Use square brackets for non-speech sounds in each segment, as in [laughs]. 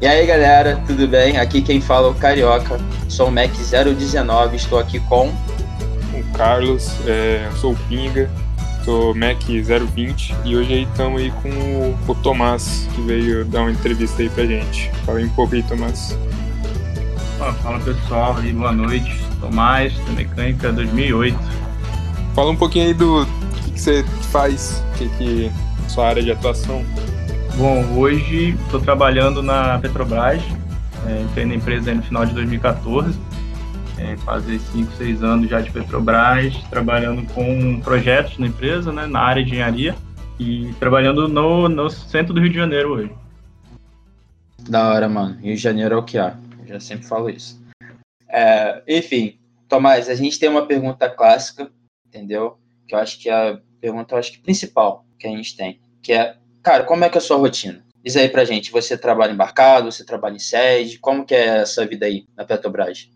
E aí galera, tudo bem? Aqui quem fala é o Carioca, sou o Mac 019, estou aqui com o Carlos, é, sou o Pinga, sou Mac 020 e hoje aí estamos aí com o, o, Tomás, que veio dar uma entrevista aí pra gente. Fala aí um pouco aí, Tomás. fala pessoal, aí, boa noite. Tomás, da Mecânica 2008. Fala um pouquinho aí do que, que você faz, que, que sua área de atuação. Bom, hoje estou trabalhando na Petrobras, é, entrei na empresa no final de 2014, é, quase 5, 6 anos já de Petrobras, trabalhando com projetos na empresa, né, na área de engenharia, e trabalhando no, no centro do Rio de Janeiro hoje. Da hora, mano. Rio de Janeiro é o que há. Eu já sempre falo isso. É, enfim, Tomás, a gente tem uma pergunta clássica, entendeu? Que eu acho que é a pergunta, eu acho que principal que a gente tem, que é Cara, como é que é a sua rotina? Diz aí pra gente, você trabalha embarcado, você trabalha em sede, como que é essa vida aí na Petrobras?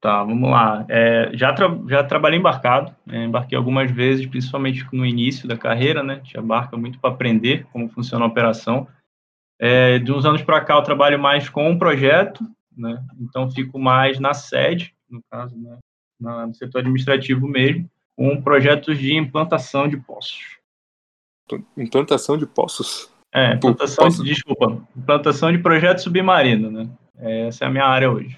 Tá, vamos lá. É, já, tra já trabalhei embarcado, é, embarquei algumas vezes, principalmente no início da carreira, né? Te embarca muito para aprender como funciona a operação. É, de uns anos para cá eu trabalho mais com um projeto, né? Então fico mais na sede, no caso, né? No setor administrativo mesmo, com projetos de implantação de postos. Implantação de poços? É, implantação, Poço... desculpa, implantação de projeto submarino, né? Essa é a minha área hoje.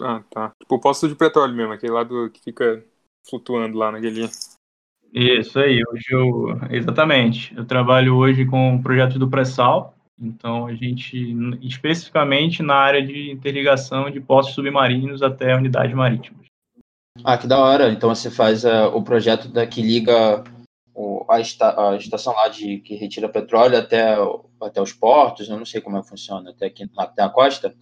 Ah, tá. Tipo, poço de petróleo mesmo, aquele lado que fica flutuando lá naquele... Isso aí, hoje eu... Exatamente. Eu trabalho hoje com projetos do pré-sal, então a gente, especificamente na área de interligação de postos submarinos até unidades marítimas. Ah, que da hora. Então você faz uh, o projeto da, que liga o, a, esta, a, estação lá de que retira petróleo até, até os portos, eu não sei como é que funciona, até, aqui, até a costa?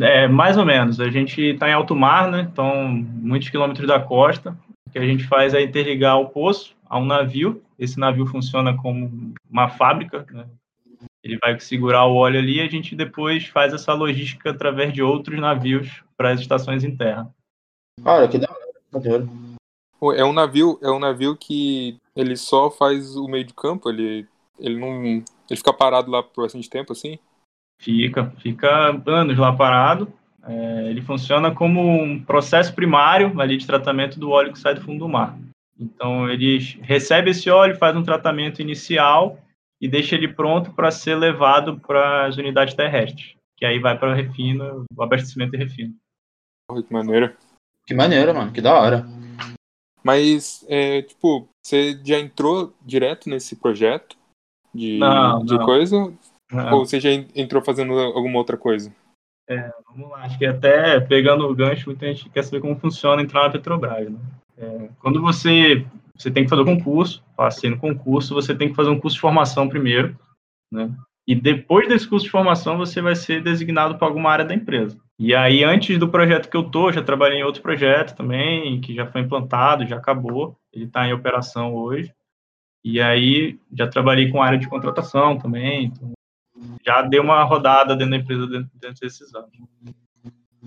É, mais ou menos. A gente está em alto mar, né? Então, muitos quilômetros da costa. O que a gente faz é interligar o poço a um navio. Esse navio funciona como uma fábrica, né? Ele vai segurar o óleo ali e a gente depois faz essa logística através de outros navios para as estações em terra. Cara, que da hora. É um navio, é um navio que ele só faz o meio de campo, ele, ele não. Ele fica parado lá por bastante tempo, assim? Fica, fica anos lá parado. É, ele funciona como um processo primário ali de tratamento do óleo que sai do fundo do mar. Então ele recebe esse óleo, faz um tratamento inicial e deixa ele pronto para ser levado para as unidades terrestres, que aí vai para o refino, o abastecimento e refino. Que maneiro. Que maneiro, mano, que da hora. Mas, é, tipo, você já entrou direto nesse projeto de, não, de não. coisa? Não. Ou você já entrou fazendo alguma outra coisa? É, vamos lá. Acho que até pegando o gancho, muita gente quer saber como funciona entrar na Petrobras. Né? É, quando você, você tem que fazer o concurso, passei no concurso, você tem que fazer um curso de formação primeiro, né? E depois desse curso de formação, você vai ser designado para alguma área da empresa. E aí, antes do projeto que eu tô, já trabalhei em outro projeto também, que já foi implantado, já acabou, ele está em operação hoje. E aí, já trabalhei com área de contratação também, então já dei uma rodada dentro da empresa dentro, desses anos.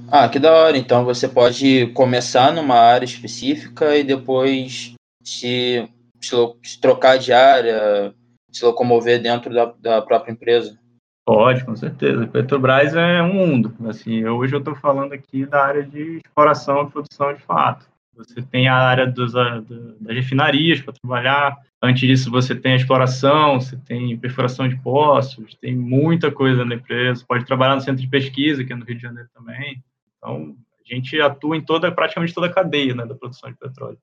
Ah, que da hora. Então, você pode começar numa área específica e depois se, se trocar de área, se locomover dentro da, da própria empresa. Pode, com certeza. Petrobras é um mundo. Assim, hoje eu estou falando aqui da área de exploração e produção de fato. Você tem a área dos, das refinarias para trabalhar. Antes disso, você tem a exploração, você tem perfuração de poços, tem muita coisa na empresa. Pode trabalhar no centro de pesquisa, que é no Rio de Janeiro também. Então, a gente atua em toda, praticamente toda a cadeia né, da produção de petróleo.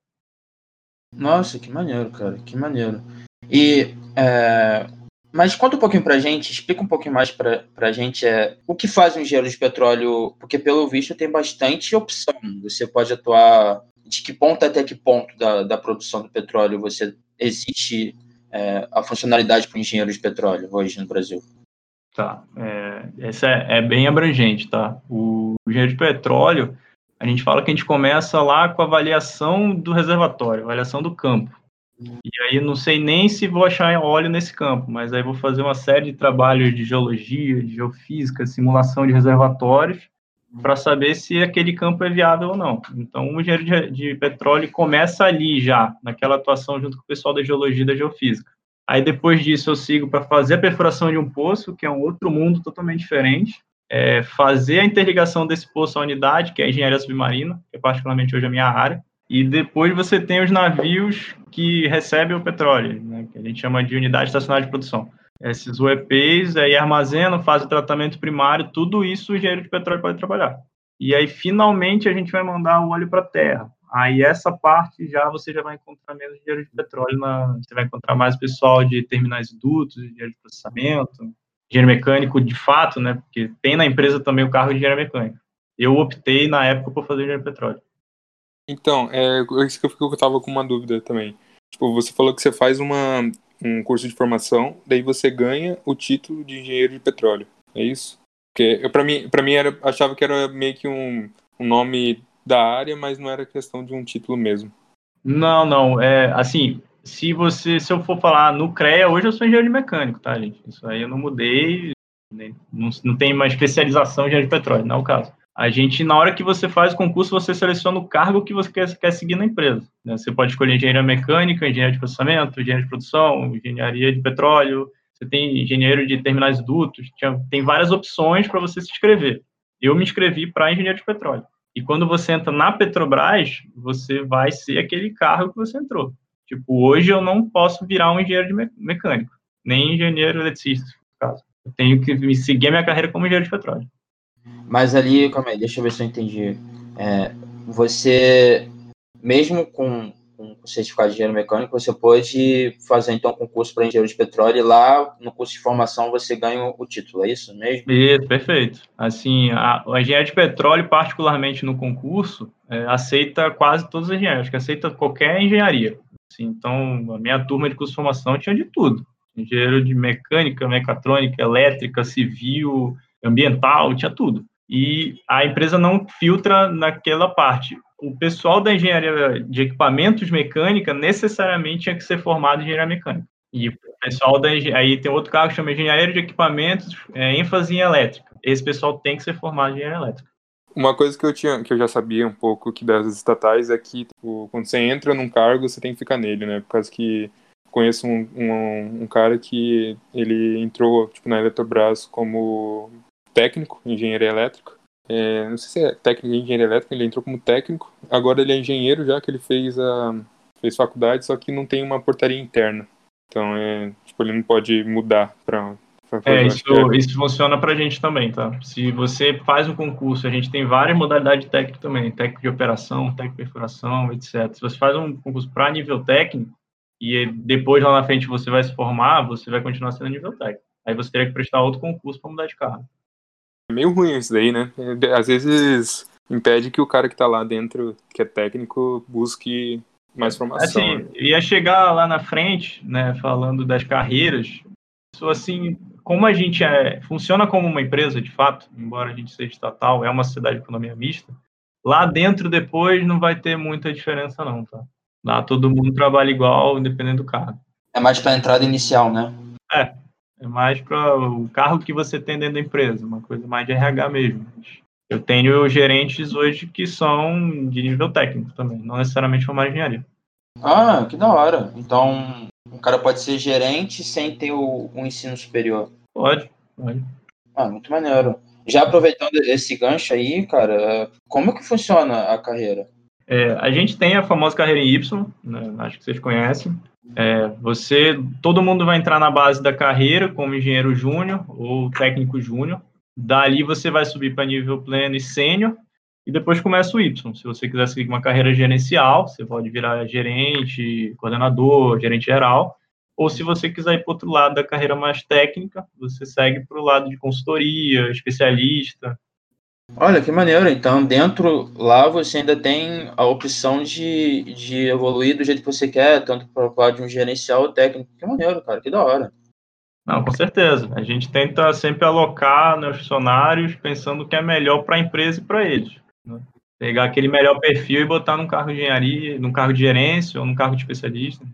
Nossa, que maneiro, cara, que maneiro. E é, mas conta um pouquinho pra gente, explica um pouquinho mais pra, pra gente é, o que faz um engenheiro de petróleo, porque pelo visto tem bastante opção. Você pode atuar de que ponto até que ponto da, da produção do petróleo você existe é, a funcionalidade para o engenheiro de petróleo hoje no Brasil? Tá, é, essa é, é, bem abrangente, tá? O, o engenheiro de petróleo, a gente fala que a gente começa lá com a avaliação do reservatório, avaliação do campo. E aí não sei nem se vou achar óleo nesse campo, mas aí vou fazer uma série de trabalhos de geologia, de geofísica, simulação de reservatórios, para saber se aquele campo é viável ou não. Então, o engenheiro de, de, petróleo começa ali já, naquela atuação junto com o pessoal da geologia e da geofísica. Aí, depois disso, eu sigo para fazer a perfuração de um poço, que é um outro mundo totalmente diferente. é fazer a interligação desse poço à unidade, que é a engenharia submarina, que é particularmente hoje a minha área, e depois você tem os navios que recebem o petróleo, né, que a gente chama de unidade estacionária de produção. Esses UEPs aí armazenam, fazem o tratamento primário, tudo isso o engenheiro de petróleo pode trabalhar. E aí, finalmente, a gente vai mandar o óleo para a terra. Aí, essa parte já você já vai encontrar menos engenheiro de petróleo, na, você vai encontrar mais pessoal de terminais dutos, engenheiro de processamento, engenheiro mecânico de fato, né? Porque tem na empresa também o carro de engenheiro mecânico. Eu optei, na época, por fazer engenheiro de petróleo. Então, é isso que eu estava com uma dúvida também. Tipo, você falou que você faz uma, um curso de formação, daí você ganha o título de engenheiro de petróleo. É isso? Porque para mim, para mim era, achava que era meio que um, um nome da área, mas não era questão de um título mesmo. Não, não. É assim, se você, se eu for falar no CREA, hoje eu sou engenheiro de mecânico, tá, gente? Isso aí eu não mudei, não, não tem uma especialização em engenheiro de petróleo, não é o caso. A gente, na hora que você faz o concurso, você seleciona o cargo que você quer, quer seguir na empresa. Né? Você pode escolher engenharia mecânica, engenharia de processamento, engenharia de produção, engenharia de petróleo, você tem engenheiro de terminais dutos, tinha, tem várias opções para você se inscrever. Eu me inscrevi para engenheiro de petróleo. E quando você entra na Petrobras, você vai ser aquele cargo que você entrou. Tipo, hoje eu não posso virar um engenheiro de mecânico, nem engenheiro eletricista, no caso. Eu tenho que seguir a minha carreira como engenheiro de petróleo. Mas ali, calma aí, deixa eu ver se eu entendi. É, você, mesmo com, o certificado de engenheiro mecânico, você pode fazer então concurso para engenheiro de petróleo e lá no curso de formação você ganha o título, é isso mesmo? Isso, perfeito. Assim, a, a engenharia de petróleo, particularmente no concurso, é, aceita quase todos os engenheiros, que aceita qualquer engenharia. Assim, então, a minha turma de curso de formação tinha de tudo. Engenheiro de mecânica, mecatrônica, elétrica, civil, ambiental, tinha tudo. E a empresa não filtra naquela parte. O pessoal da engenharia de equipamentos mecânica necessariamente tinha que ser formado em engenharia mecânica. E o pessoal da aí tem outro cargo que chama engenheiro de equipamentos, é, ênfase em elétrica. Esse pessoal tem que ser formado em engenharia elétrica. Uma coisa que eu tinha, que eu já sabia um pouco que das estatais é que tipo, quando você entra num cargo você tem que ficar nele, né? Por causa que conheço um, um, um cara que ele entrou tipo na Eletrobras como técnico, engenheiro elétrico. É, não sei se é técnico em engenharia elétrica, ele entrou como técnico. Agora ele é engenheiro já que ele fez a fez faculdade, só que não tem uma portaria interna. Então é, tipo, ele não pode mudar para é, isso, isso funciona para a gente também, tá? Se você faz o concurso, a gente tem várias modalidades de técnico também, técnico de operação, técnico de perfuração, etc. Se você faz um concurso para nível técnico e depois lá na frente você vai se formar, você vai continuar sendo nível técnico. Aí você teria que prestar outro concurso para mudar de carro. É meio ruim isso daí, né? É, às vezes impede que o cara que está lá dentro, que é técnico, busque mais formação. Assim, né? ia chegar lá na frente, né, falando das carreiras, isso assim, como a gente é, funciona como uma empresa, de fato, embora a gente seja estatal, é uma sociedade de economia mista, lá dentro depois não vai ter muita diferença não, tá? Lá todo mundo trabalha igual, independente do cargo. É mais para a entrada inicial, né? É, é mais para o carro que você tem dentro da empresa, uma coisa mais de RH mesmo. Eu tenho gerentes hoje que são de nível técnico também, não necessariamente formar engenharia. Ah, que da hora. Então, o cara pode ser gerente sem ter o, um ensino superior. Pode, pode. Ah, muito maneiro. Já aproveitando esse gancho aí, cara, como que funciona a carreira? É, a gente tem a famosa carreira em Y, né, acho que vocês conhecem. É, você, todo mundo vai entrar na base da carreira como engenheiro júnior ou técnico júnior. Dali você vai subir para nível pleno e sênior e depois começa o Y. Se você quiser seguir uma carreira gerencial, você pode virar gerente, coordenador, gerente geral. Ou se você quiser ir para outro lado da carreira mais técnica, você segue para o lado de consultoria, especialista, Olha, que maneiro. Então, dentro lá você ainda tem a opção de, de evoluir do jeito que você quer, tanto para o lado de um gerencial ou técnico. Que maneiro, cara, que da hora. Não, com certeza. A gente tenta sempre alocar nos funcionários pensando o que é melhor para a empresa e para eles. Né? Pegar aquele melhor perfil e botar num cargo de engenharia, num cargo de gerência ou num cargo de especialista.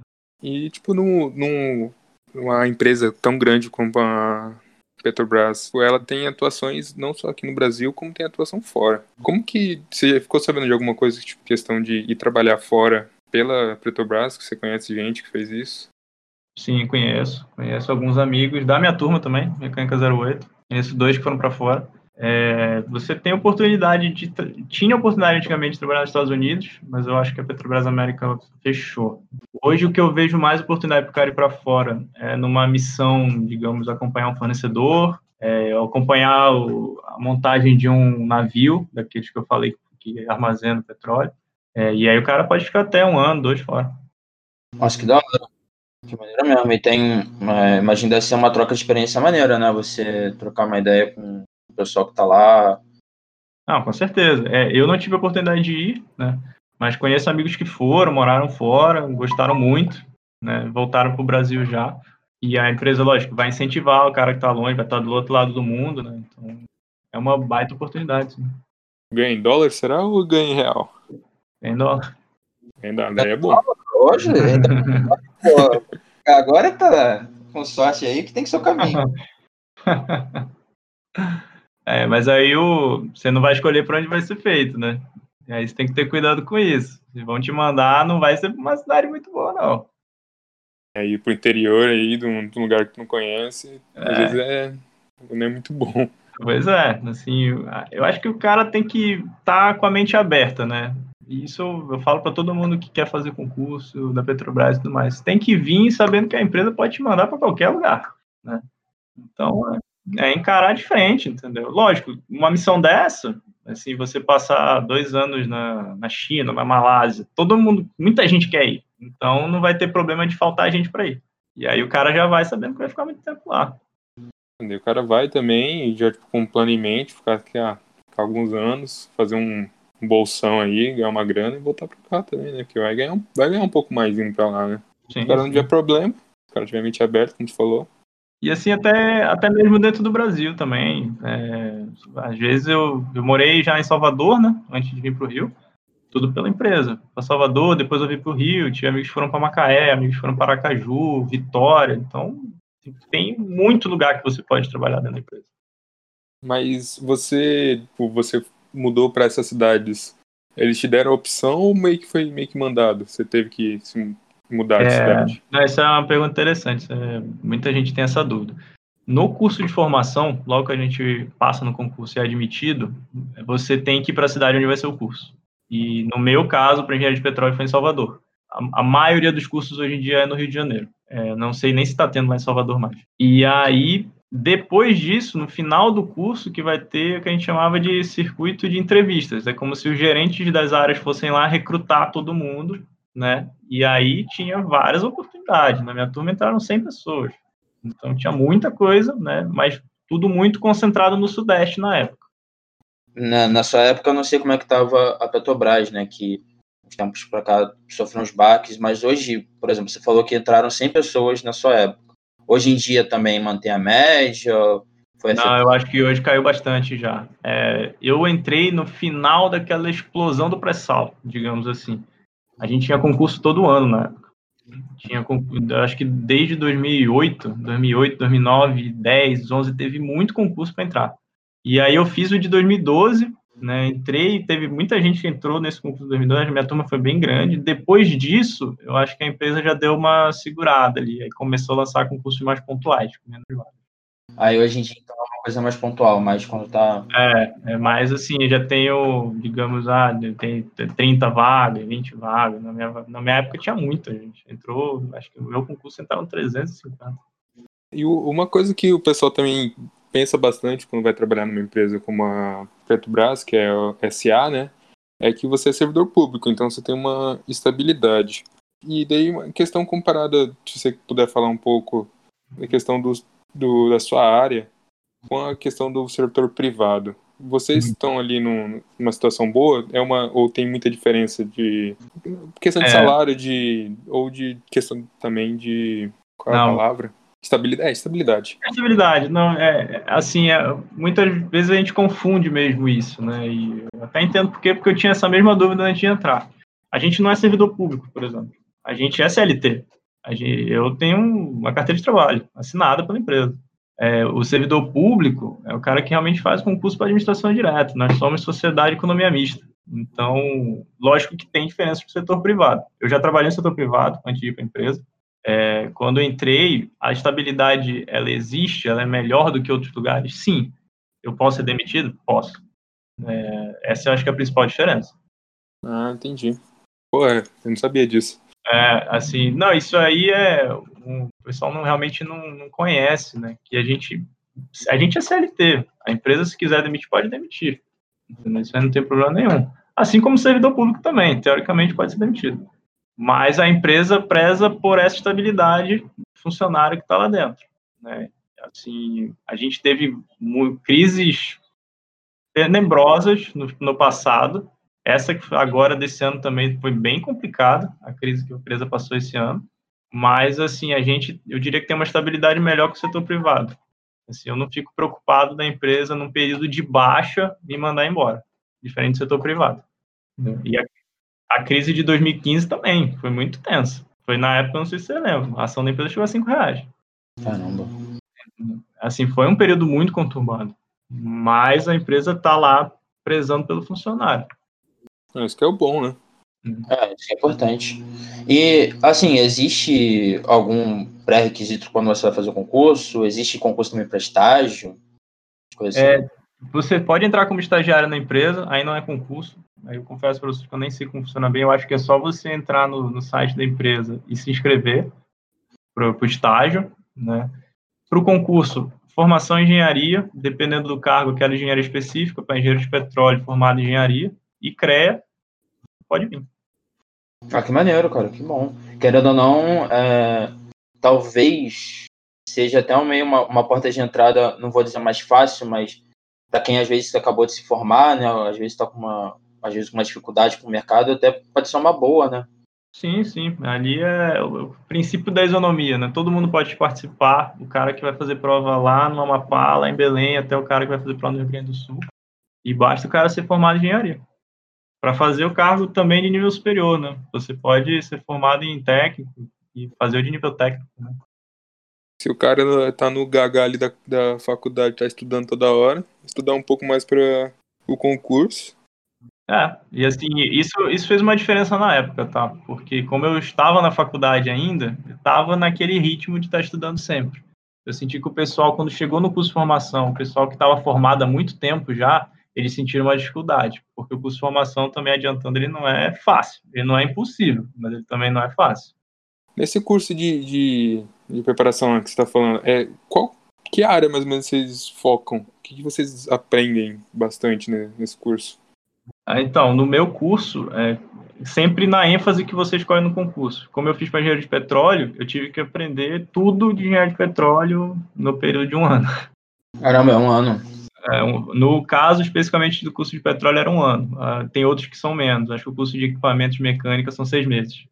E, tipo, num, num, numa empresa tão grande como a Petrobras, ela tem atuações não só aqui no Brasil, como tem atuação fora. Como que você ficou sabendo de alguma coisa, tipo, questão de ir trabalhar fora pela Petrobras, que você conhece gente que fez isso? Sim, conheço. Conheço alguns amigos da minha turma também, Mecânica 08. Conheço dois que foram para fora. É, você tem oportunidade de. Tinha oportunidade antigamente de trabalhar nos Estados Unidos, mas eu acho que a Petrobras América fechou. Hoje, o que eu vejo mais oportunidade para o cara ir para fora é numa missão, digamos, acompanhar um fornecedor, é, acompanhar o, a montagem de um navio, daqueles que eu falei que armazena petróleo. É, e aí o cara pode ficar até um ano, dois fora. Acho que dá que maneira mesmo. E tem. É, imagina deve ser uma troca de experiência maneira, né? Você trocar uma ideia com pessoal que tá lá. Não, com certeza. É, eu não tive a oportunidade de ir, né? Mas conheço amigos que foram, moraram fora, gostaram muito, né? Voltaram para o Brasil já. E a empresa, lógico, vai incentivar o cara que está longe, vai estar do outro lado do mundo, né? Então, é uma baita oportunidade. Sim. Ganha em dólar, será, ou ganha em real? Ganha em dólar. Ganha em dólar, é bom. Hoje, ainda... Pô, agora tá com sorte aí que tem que ser o caminho. [laughs] é, mas aí o, você não vai escolher para onde vai ser feito, né? Aí você tem que ter cuidado com isso. Se vão te mandar, não vai ser uma cidade muito boa, não. É ir pro interior aí, de um, de um lugar que tu não conhece, é. às vezes é, não é muito bom. Pois é, assim, eu acho que o cara tem que estar tá com a mente aberta, né? Isso eu falo para todo mundo que quer fazer concurso da Petrobras e tudo mais. Tem que vir sabendo que a empresa pode te mandar para qualquer lugar, né? Então, é, encarar de frente, entendeu? Lógico, uma missão dessa, assim, você passar dois anos na, na China, na Malásia, todo mundo, muita gente quer ir. Então, não vai ter problema de faltar gente para ir. E aí o cara já vai sabendo que vai ficar muito tempo lá. O cara vai também, já tipo, com um plano em mente, ficar aqui ah, alguns anos, fazer um bolsão aí, ganhar uma grana e voltar pra cá também, né? Que vai ganhar, um, vai ganhar um pouco mais indo pra lá, né? Sim, o cara não tiver problema, o cara tiver mente aberta, como tu falou. E assim, até, até mesmo dentro do Brasil também. É, às vezes eu, eu morei já em Salvador, né? Antes de vir pro Rio. Tudo pela empresa. Para Salvador, depois eu vim pro Rio. Tinha amigos que foram para Macaé, amigos que foram para Aracaju, Vitória. Então, tem muito lugar que você pode trabalhar dentro da empresa. Mas você, tipo, você mudou para essas cidades, eles te deram a opção ou meio que foi meio que mandado? Você teve que se mudar de é, cidade? Essa é uma pergunta interessante. É, muita gente tem essa dúvida. No curso de formação, logo que a gente passa no concurso e é admitido, você tem que ir para a cidade onde vai ser o curso. E no meu caso, para engenharia de petróleo, foi em Salvador. A, a, maioria dos cursos hoje em dia é no Rio de Janeiro. É, não sei nem se está tendo lá em Salvador mais. E aí, depois disso, no final do curso, que vai ter o que a gente chamava de circuito de entrevistas. É como se os gerentes das áreas fossem lá recrutar todo mundo, né? E aí tinha várias oportunidades. Na minha turma entraram 100 pessoas. Então tinha muita coisa, né? Mas tudo muito concentrado no Sudeste na época. Na, na sua época, eu não sei como é que estava a Petrobras, né? Que uns tempos para cá sofreu uns baques, mas hoje, por exemplo, você falou que entraram 100 pessoas na sua época. Hoje em dia também mantém a média? Foi Não, eu acho que hoje caiu bastante já. É, eu entrei no final daquela explosão do pré-sal, digamos assim. A gente tinha concurso todo ano na época. Tinha, acho que desde 2008, 2008, 2009, 10, 11, teve muito concurso para entrar. E aí eu fiz o de 2012, né? Entrei, teve muita gente que entrou nesse concurso de 2002, minha turma foi bem grande. Depois disso, eu acho que a empresa já deu uma segurada ali, aí começou a lançar concursos mais pontuais, menos vagas. Aí hoje em dia então, é uma coisa mais pontual, mas quando tá. É, é mais assim, já tenho, digamos, ah, tem 30 vagas, 20 vagas. Na minha, na minha época tinha muita gente. Entrou, acho que no meu concurso entraram 350. E uma coisa que o pessoal também pensa bastante quando vai trabalhar numa empresa como a Petrobras, que é o SA, né? É que você é servidor público, então você tem uma estabilidade. E daí, uma questão comparada, se você puder falar um pouco da questão do, do da sua área com a questão do setor privado. Vocês uhum. estão ali num, numa situação boa? É uma ou tem muita diferença de questão de é. salário, de ou de questão também de qual é a palavra? Estabilidade, é, estabilidade. Estabilidade, não, é, assim, é, muitas vezes a gente confunde mesmo isso, né, e eu até entendo por quê, porque eu tinha essa mesma dúvida antes de entrar. A gente não é servidor público, por exemplo, a gente é CLT, gente, eu tenho uma carteira de trabalho assinada pela empresa. É, o servidor público é o cara que realmente faz concurso para administração direta, nós somos sociedade economia mista. Então, lógico que tem diferença para o setor privado. Eu já trabalhei no setor privado antes de ir para a empresa, é, quando entrei, a estabilidade ela existe, ela é melhor do que outros lugares? Sim. Eu posso ser demitido? Posso. É, essa eu acho que é a principal diferença. Ah, entendi. Pô, eu não sabia disso. É, assim, não, isso aí é. Um, o pessoal não, realmente não, não conhece, né? Que a gente. A gente é CLT. A empresa, se quiser demitir, pode demitir. Entendeu? Isso aí não tem problema nenhum. Assim como o servidor público também, teoricamente pode ser demitido. Mas a empresa preza por essa estabilidade funcionário que está lá dentro. Né? Assim, a gente teve crises tenebrosas no, no passado, essa que agora desse ano também foi bem complicada, a crise que a empresa passou esse ano. Mas assim, a gente, eu diria que tem uma estabilidade melhor que o setor privado. Assim, eu não fico preocupado da empresa num período de baixa me mandar embora, diferente do setor privado. E a, a, crise de 2015 também foi muito tensa. Foi na época, não sei se você lembra, a ação da empresa chegou a 5 reais. Caramba. Assim, foi um período muito conturbado. Mas a empresa está lá prezando pelo funcionário. É, isso que é o bom, né? É, isso é importante. E, assim, existe algum pré-requisito quando você vai fazer o concurso? Existe concurso também para estágio? Assim? É, você pode entrar como estagiário na empresa, aí não é concurso. Aí eu confesso para vocês que eu nem sei como funciona bem. Eu acho que é só você entrar no, no site da empresa e se inscrever para o estágio, né? Para o concurso, formação em engenharia, dependendo do cargo, quero engenharia específica, para engenheiro de petróleo formado em engenharia e CREA, pode vir. Ah, que maneiro, cara, que bom. Querendo ou não, é, talvez seja até meio uma, uma porta de entrada, não vou dizer mais fácil, mas para quem às vezes acabou de se formar, né, às vezes está com uma, às vezes com uma dificuldade com o mercado, até pode ser uma boa, né? Sim, sim. Ali é o princípio da isonomia, né? Todo mundo pode participar. O cara que vai fazer prova lá no Amapá, lá em Belém, até o cara que vai fazer prova no Rio Grande do Sul. E basta o cara ser formado em engenharia para fazer o cargo também de nível superior, né? Você pode ser formado em técnico e fazer o de nível técnico, né? Se o cara tá no gaga ali da, da faculdade, tá estudando toda hora, estudar um pouco mais para o concurso. É, e assim, isso, isso fez uma diferença na época, tá? Porque como eu estava na faculdade ainda, eu estava naquele ritmo de estar tá estudando sempre. Eu senti que o pessoal, quando chegou no curso de formação, o pessoal que estava formado há muito tempo já, eles sentiram uma dificuldade, porque o curso de formação, também adiantando, ele não é fácil, ele não é impossível, mas ele também não é fácil. Nesse curso de, de, de preparação que você está falando, é, qual que área mais ou menos vocês focam? O que, vocês aprendem bastante né, nesse curso? Ah, então, no meu curso, é sempre na ênfase que você escolhe no concurso. Como eu fiz para engenharia de petróleo, eu tive que aprender tudo de engenharia de petróleo no período de um ano. Caramba, é um ano. É, no caso, especificamente do curso de petróleo, era um ano. Uh, tem outros que são menos. Acho que o curso de equipamentos mecânicos são seis meses.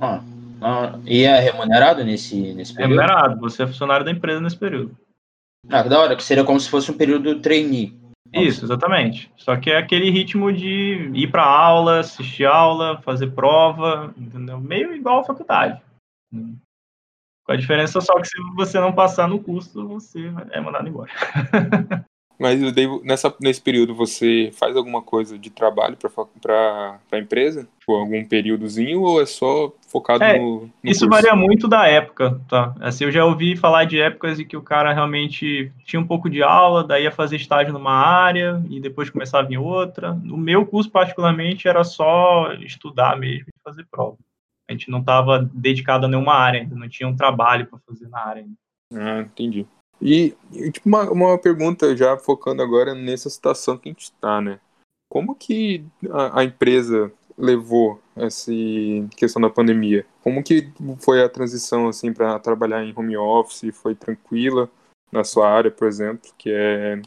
Ah, ah, e é remunerado nesse, nesse período? Remunerado. Você é funcionário da empresa nesse período. Ah, que da hora. Que seria como se fosse um período trainee. Isso, exatamente. Só que é aquele ritmo de ir para aula, assistir aula, fazer prova, entendeu? Meio igual à faculdade. Com a diferença só que se você não passar no curso, você é mandado embora. [laughs] Mas nessa, nesse período você faz alguma coisa de trabalho para a empresa? Tipo, algum períodozinho ou é só focado é, no, no, Isso curso? varia muito da época, tá? Assim, eu já ouvi falar de épocas em que o cara realmente tinha um pouco de aula, daí ia fazer estágio numa área e depois começava em outra. No meu curso, particularmente, era só estudar mesmo e fazer prova. A gente não estava dedicado a nenhuma área ainda, não tinha um trabalho para fazer na área ainda. Ah, entendi. E, tipo, uma, uma pergunta já focando agora nessa situação que a gente está, né? Como que a, a, empresa levou essa questão da pandemia? Como que foi a transição, assim, para trabalhar em home office? Foi tranquila na sua área, por exemplo? Que é,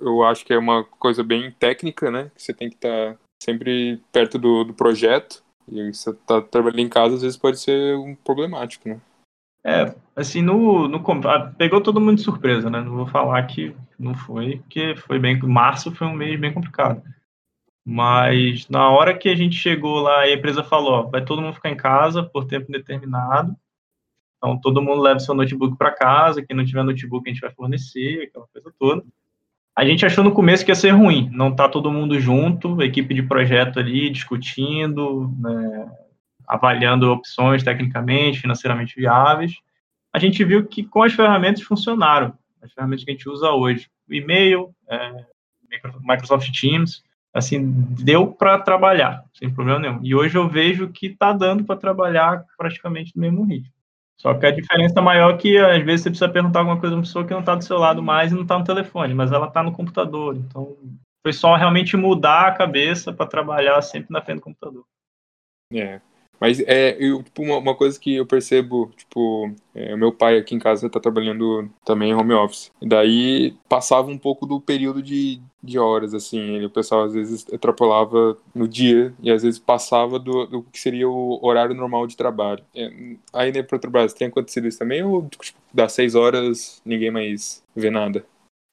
eu acho que é uma coisa bem técnica, né? Que você tem que estar tá sempre perto do, do projeto. E você tá trabalhando em casa, às vezes pode ser um problemático, né? É, assim, no, no ah, pegou todo mundo de surpresa, né? Não vou falar que não foi, porque foi bem. Março foi um mês bem complicado. Mas na hora que a gente chegou lá, a empresa falou: ó, vai todo mundo ficar em casa por tempo indeterminado. Então todo mundo leva seu notebook para casa. Quem não tiver notebook, a gente vai fornecer, aquela coisa toda. A gente achou no começo que ia ser ruim, não tá todo mundo junto, equipe de projeto ali discutindo, né, avaliando opções tecnicamente, financeiramente viáveis. A gente viu que com as ferramentas funcionaram, as ferramentas que a gente usa hoje. e-mail, é, Microsoft Teams, assim, deu para trabalhar, sem problema nenhum. E hoje eu vejo que está dando para trabalhar praticamente no mesmo ritmo. Só que a diferença maior é que às vezes você precisa perguntar alguma coisa a uma pessoa que não está do seu lado mais e não está no telefone, mas ela está no computador. Então, foi só realmente mudar a cabeça para trabalhar sempre na frente do computador. É, mas é, eu, tipo, uma, uma, coisa que eu percebo, tipo, é, meu pai aqui em casa tá trabalhando também em home office. E daí passava um pouco do período de, de horas, assim. o pessoal às vezes extrapolava no dia e às vezes passava do, do que seria o horário normal de trabalho. É, aí na Petrobras tem acontecido isso também ou tipo, das seis horas ninguém mais vê nada?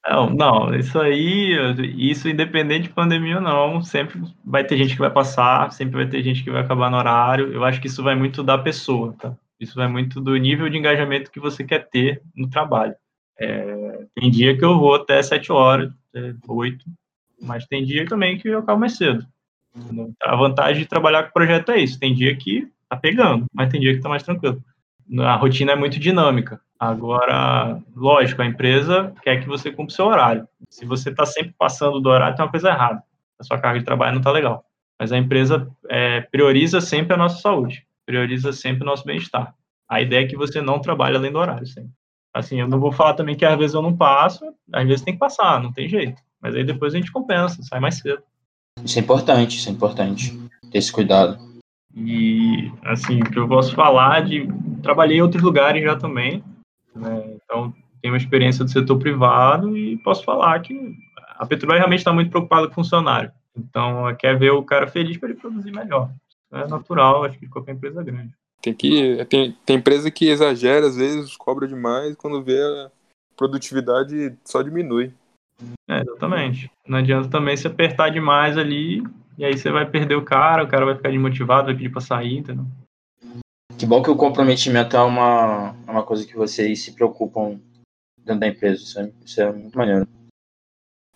Não, não, isso aí, isso independente de pandemia ou não, sempre vai ter gente que vai passar, sempre vai ter gente que vai acabar no horário. Eu acho que isso vai muito da pessoa, tá? Isso vai muito do nível de engajamento que você quer ter no trabalho. É, tem dia que eu vou até 7 horas, 8, mas tem dia também que eu acabo mais cedo. A vantagem de trabalhar com projeto é isso. Tem dia que tá pegando, mas tem dia que tá mais tranquilo. A rotina é muito dinâmica. Agora, lógico, a empresa quer que você cumpra o seu horário. Se você está sempre passando do horário, tem uma coisa errada. A sua carga de trabalho não está legal. Mas a empresa é, prioriza sempre a nossa saúde, prioriza sempre o nosso bem-estar. A ideia é que você não trabalhe além do horário sempre. Assim, eu não vou falar também que às vezes eu não passo, às vezes tem que passar, não tem jeito. Mas aí depois a gente compensa, sai mais cedo. Isso é importante, isso é importante, ter esse cuidado. E, assim, o que eu posso falar de... Trabalhei em outros lugares já também, né? Então, tenho uma experiência do setor privado e posso falar que a Petrobras realmente está muito preocupada com o funcionário. Então, quer ver o cara feliz para ele produzir melhor. É natural, acho que de qualquer empresa grande. Tem que tem, tem empresa que exagera às vezes, cobra demais, quando vê a produtividade só diminui. É, exatamente. Não adianta também se apertar demais ali, e aí você vai perder o cara, o cara vai ficar desmotivado, vai pedir para sair, entendeu? Que bom que o comprometimento é uma, é uma coisa que vocês se preocupam dentro da empresa. Isso é, isso é muito maneiro.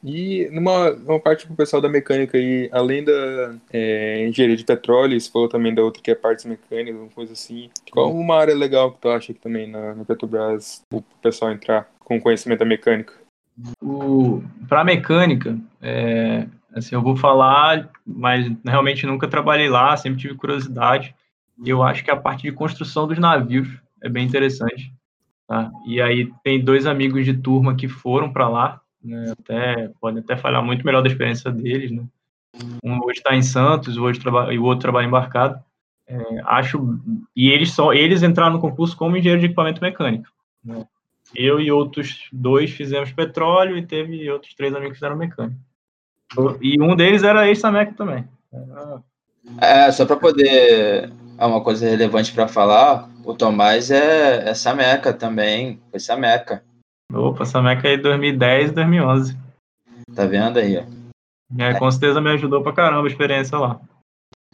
E numa, numa parte pro pessoal da mecânica aí, além da é, engenharia de petróleo, você falou também da outra que é partes mecânicas, uma coisa assim. Qual uma área legal que tu acha que também na, na Petrobras o pessoal entrar com conhecimento da mecânica? Para mecânica, é, assim, eu vou falar, mas realmente nunca trabalhei lá, sempre tive curiosidade eu acho que a parte de construção dos navios é bem interessante. Tá? E aí tem dois amigos de turma que foram para lá, né? até, podem até falar muito melhor da experiência deles. Né? Um hoje está em Santos, o, outro e o outro trabalha embarcado. É, acho e eles só eles entraram no concurso como engenheiro de equipamento mecânico. Né? Eu e outros dois fizemos petróleo e teve outros três amigos que fizeram mecânico. E um deles era ex-Sameca também. É, só para poder é uma coisa relevante para falar, o Tomás é, é Sameca também, foi Sameca. Opa, Sameca aí 2010, 2011. Tá vendo aí, ó. É, com certeza me ajudou pra caramba a experiência lá.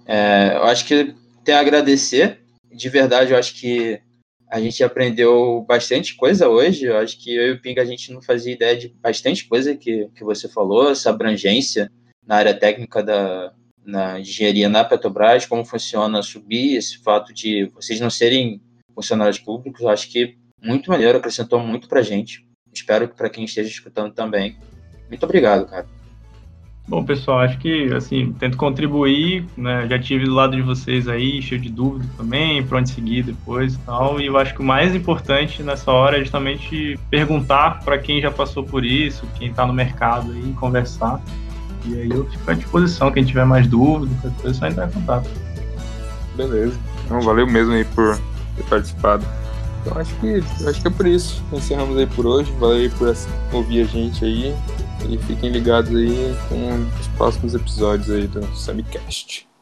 É, eu acho que tem a agradecer, de verdade, eu acho que a gente aprendeu bastante coisa hoje, eu acho que eu e o Ping a gente não fazia ideia de bastante coisa que, que você falou, essa abrangência na área técnica da, na engenharia na Petrobras, como funciona subir, esse fato de vocês não serem funcionários públicos, acho que muito maneiro, acrescentou muito para gente. Espero que para quem esteja escutando também. Muito obrigado, cara. Bom, pessoal, acho que assim, tento contribuir, né? Já tive do lado de vocês aí, cheio de dúvida também, para onde seguir depois e tal. E eu acho que o mais importante nessa hora é justamente perguntar para quem já passou por isso, quem está no mercado aí, conversar. E aí eu fico à disposição, quem tiver mais dúvida, qualquer coisa, é só entrar em contato. Beleza. Então, valeu mesmo aí por ter participado. Então acho que acho que é por isso. Encerramos aí por hoje. Valeu aí por ouvir a gente aí. E fiquem ligados aí com os próximos episódios aí do Samicast.